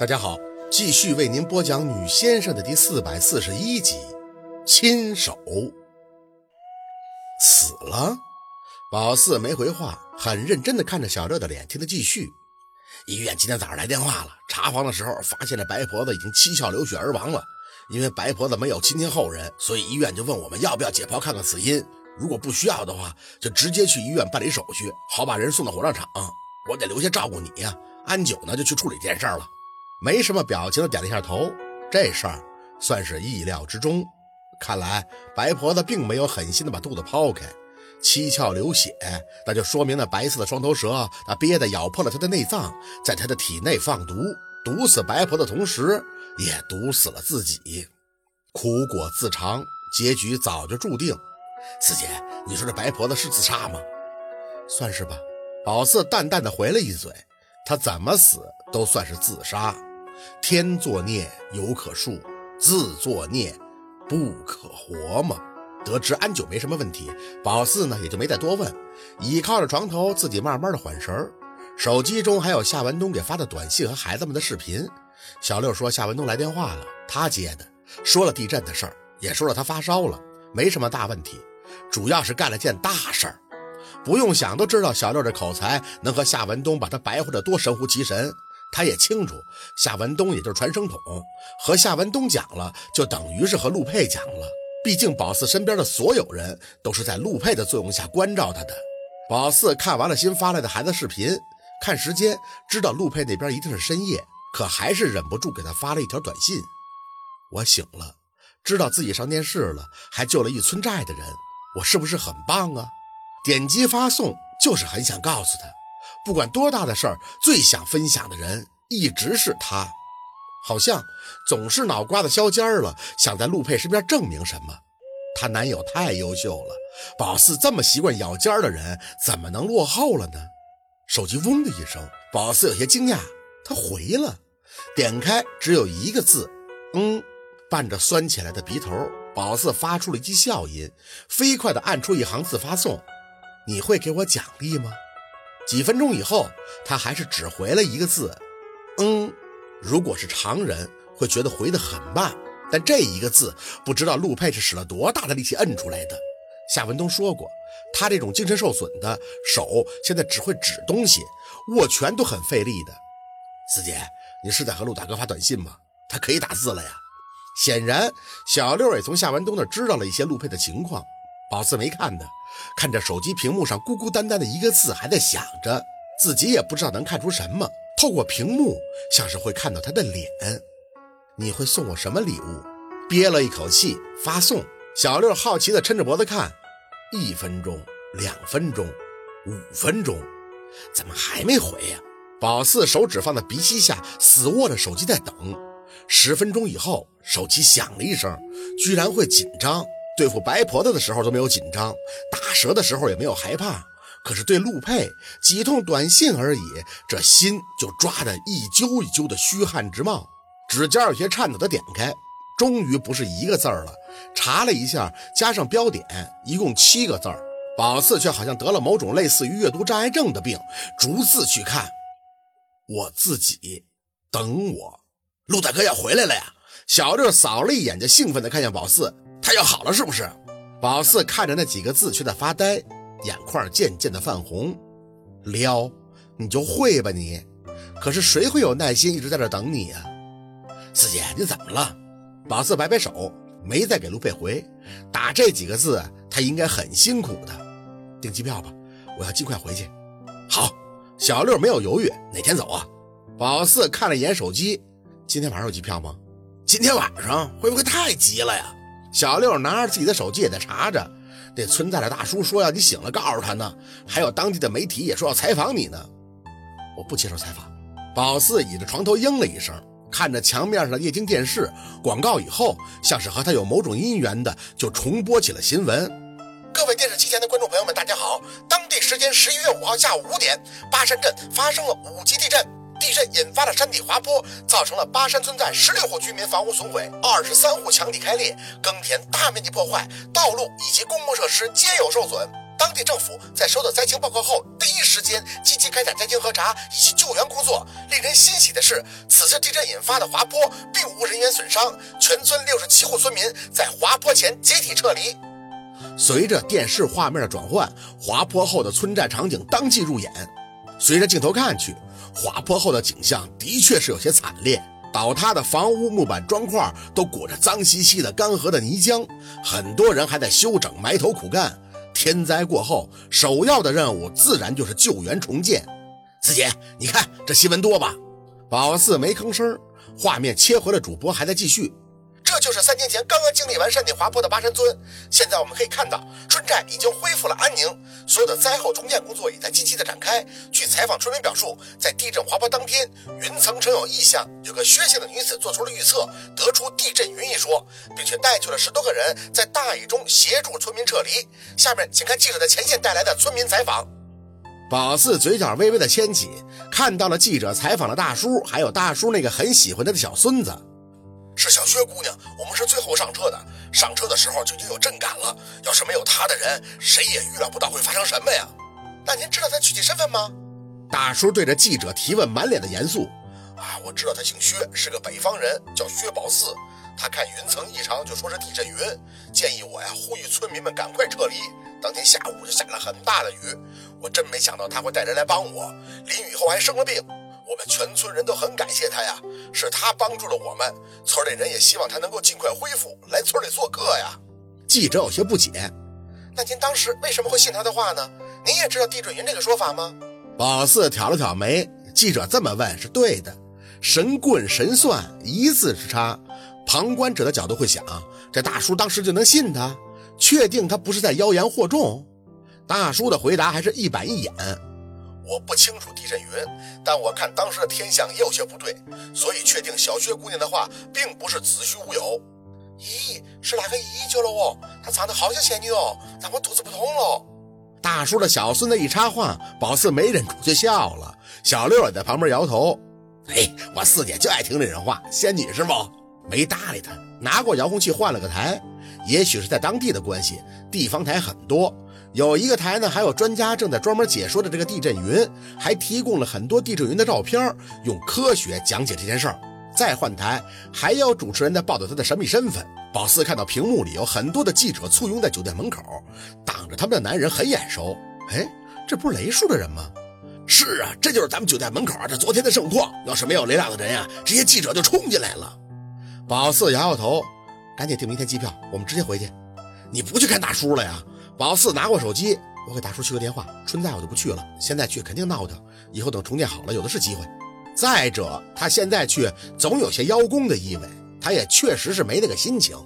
大家好，继续为您播讲《女先生》的第四百四十一集。亲手死了，宝四没回话，很认真地看着小六的脸，听他继续。医院今天早上来电话了，查房的时候发现这白婆子已经七窍流血而亡了。因为白婆子没有亲亲后人，所以医院就问我们要不要解剖看看死因。如果不需要的话，就直接去医院办理手续，好把人送到火葬场。我得留下照顾你呀。安九呢，就去处理这件事了。没什么表情的点了一下头，这事儿算是意料之中。看来白婆子并没有狠心的把肚子剖开，七窍流血，那就说明那白色的双头蛇那憋的咬破了他的内脏，在他的体内放毒，毒死白婆的同时，也毒死了自己。苦果自尝，结局早就注定。四姐，你说这白婆子是自杀吗？算是吧。宝四淡淡的回了一嘴，他怎么死都算是自杀。天作孽犹可恕，自作孽。不可活嘛？得知安九没什么问题，宝四呢也就没再多问，倚靠着床头，自己慢慢的缓神儿。手机中还有夏文东给发的短信和孩子们的视频。小六说夏文东来电话了，他接的，说了地震的事儿，也说了他发烧了，没什么大问题，主要是干了件大事儿。不用想都知道，小六这口才能和夏文东把他白活的多神乎其神。他也清楚，夏文东也就是传声筒，和夏文东讲了，就等于是和陆佩讲了。毕竟宝四身边的所有人都是在陆佩的作用下关照他的。宝四看完了新发来的孩子视频，看时间，知道陆佩那边一定是深夜，可还是忍不住给他发了一条短信：“我醒了，知道自己上电视了，还救了一村寨的人，我是不是很棒啊？”点击发送，就是很想告诉他。不管多大的事儿，最想分享的人一直是他，好像总是脑瓜子削尖了，想在陆佩身边证明什么。她男友太优秀了，宝四这么习惯咬尖儿的人，怎么能落后了呢？手机嗡的一声，宝四有些惊讶，他回了，点开只有一个字，嗯，伴着酸起来的鼻头，宝四发出了一记笑音，飞快地按出一行字发送：“你会给我奖励吗？”几分钟以后，他还是只回了一个字，嗯。如果是常人，会觉得回得很慢，但这一个字，不知道陆佩是使了多大的力气摁出来的。夏文东说过，他这种精神受损的手，现在只会指东西，握拳都很费力的。四姐，你是在和陆大哥发短信吗？他可以打字了呀。显然，小六也从夏文东那知道了一些陆佩的情况。宝四没看的。看着手机屏幕上孤孤单单的一个字，还在想着，自己也不知道能看出什么。透过屏幕，像是会看到他的脸。你会送我什么礼物？憋了一口气发送。小六好奇地抻着脖子看，一分钟、两分钟、五分钟，怎么还没回呀？宝四手指放在鼻息下，死握着手机在等。十分钟以后，手机响了一声，居然会紧张。对付白婆子的时候都没有紧张，打蛇的时候也没有害怕，可是对陆佩几通短信而已，这心就抓得一揪一揪的，虚汗直冒，指尖有些颤抖的点开，终于不是一个字儿了，查了一下，加上标点，一共七个字儿。宝四却好像得了某种类似于阅读障碍症的病，逐字去看，我自己等我，陆大哥要回来了呀！小六扫了一眼，就兴奋地看向宝四。他要好了是不是？宝四看着那几个字，却在发呆，眼眶渐渐的泛红。撩，你就会吧你。可是谁会有耐心一直在这等你呀？四姐，你怎么了？宝四摆摆手，没再给卢佩回。打这几个字，他应该很辛苦的。订机票吧，我要尽快回去。好，小六没有犹豫，哪天走啊？宝四看了一眼手机，今天晚上有机票吗？今天晚上会不会太急了呀？小六拿着自己的手机也在查着，那村寨的大叔说要你醒了告诉他呢，还有当地的媒体也说要采访你呢。我不接受采访。宝四倚着床头应了一声，看着墙面上的液晶电视广告以后，像是和他有某种姻缘的，就重播起了新闻。各位电视机前的观众朋友们，大家好！当地时间十一月五号下午五点，巴山镇发生了五级地震。地震引发了山体滑坡，造成了巴山村寨十六户居民房屋损毁，二十三户墙体开裂，耕田大面积破坏，道路以及公共设施皆有受损。当地政府在收到灾情报告后，第一时间积极开展灾情核查以及救援工作。令人欣喜的是，此次地震引发的滑坡并无人员损伤，全村六十七户村民在滑坡前集体撤离。随着电视画面的转换，滑坡后的村寨场景当即入眼。随着镜头看去，滑坡后的景象的确是有些惨烈，倒塌的房屋木板砖块都裹着脏兮兮的干涸的泥浆，很多人还在修整，埋头苦干。天灾过后，首要的任务自然就是救援重建。四姐，你看这新闻多吧？宝四没吭声，画面切回了主播还在继续。就是三年前刚刚经历完山体滑坡的巴山村。现在我们可以看到，村寨已经恢复了安宁，所有的灾后重建工作也在积极的展开。据采访村民表述，在地震滑坡当天，云层曾有异象，有个薛姓的女子做出了预测，得出地震云一说，并且带去了十多个人在大雨中协助村民撤离。下面请看记者在前线带来的村民采访。宝四嘴角微微的牵起，看到了记者采访的大叔，还有大叔那个很喜欢他的小孙子。是小薛姑娘，我们是最后上车的。上车的时候就已经有震感了。要是没有她的人，谁也预料不到会发生什么呀。那您知道她具体身份吗？大叔对着记者提问，满脸的严肃。啊，我知道他姓薛，是个北方人，叫薛宝四。他看云层异常，就说是地震云，建议我呀，呼吁村民们赶快撤离。当天下午就下了很大的雨，我真没想到他会带人来帮我。淋雨后还生了病。我们全村人都很感谢他呀，是他帮助了我们。村里人也希望他能够尽快恢复，来村里做客呀。记者有些不解，那您当时为什么会信他的话呢？您也知道地震云这个说法吗？宝四挑了挑眉，记者这么问是对的，神棍神算一字之差。旁观者的角度会想，这大叔当时就能信他？确定他不是在妖言惑众？大叔的回答还是一板一眼。我不清楚地震云，但我看当时的天象也有些不对，所以确定小薛姑娘的话并不是子虚乌有。咦，是哪个姨姨救了我？她长得好像仙女哦，让我肚子不痛了。大叔的小孙子一插话，宝四没忍住就笑了。小六也在旁边摇头。嘿，我四姐就爱听这人话，仙女是不？没搭理他，拿过遥控器换了个台。也许是在当地的关系，地方台很多。有一个台呢，还有专家正在专门解说的这个地震云，还提供了很多地震云的照片，用科学讲解这件事儿。再换台，还有主持人在报道他的神秘身份。宝四看到屏幕里有很多的记者簇拥在酒店门口，挡着他们的男人很眼熟。哎，这不是雷叔的人吗？是啊，这就是咱们酒店门口啊这昨天的盛况。要是没有雷亮的人呀，这些记者就冲进来了。宝四摇摇头，赶紧订明天机票，我们直接回去。你不去看大叔了呀？宝四拿过手机，我给大叔去个电话。春在我就不去了，现在去肯定闹腾。以后等重建好了，有的是机会。再者，他现在去总有些邀功的意味，他也确实是没那个心情。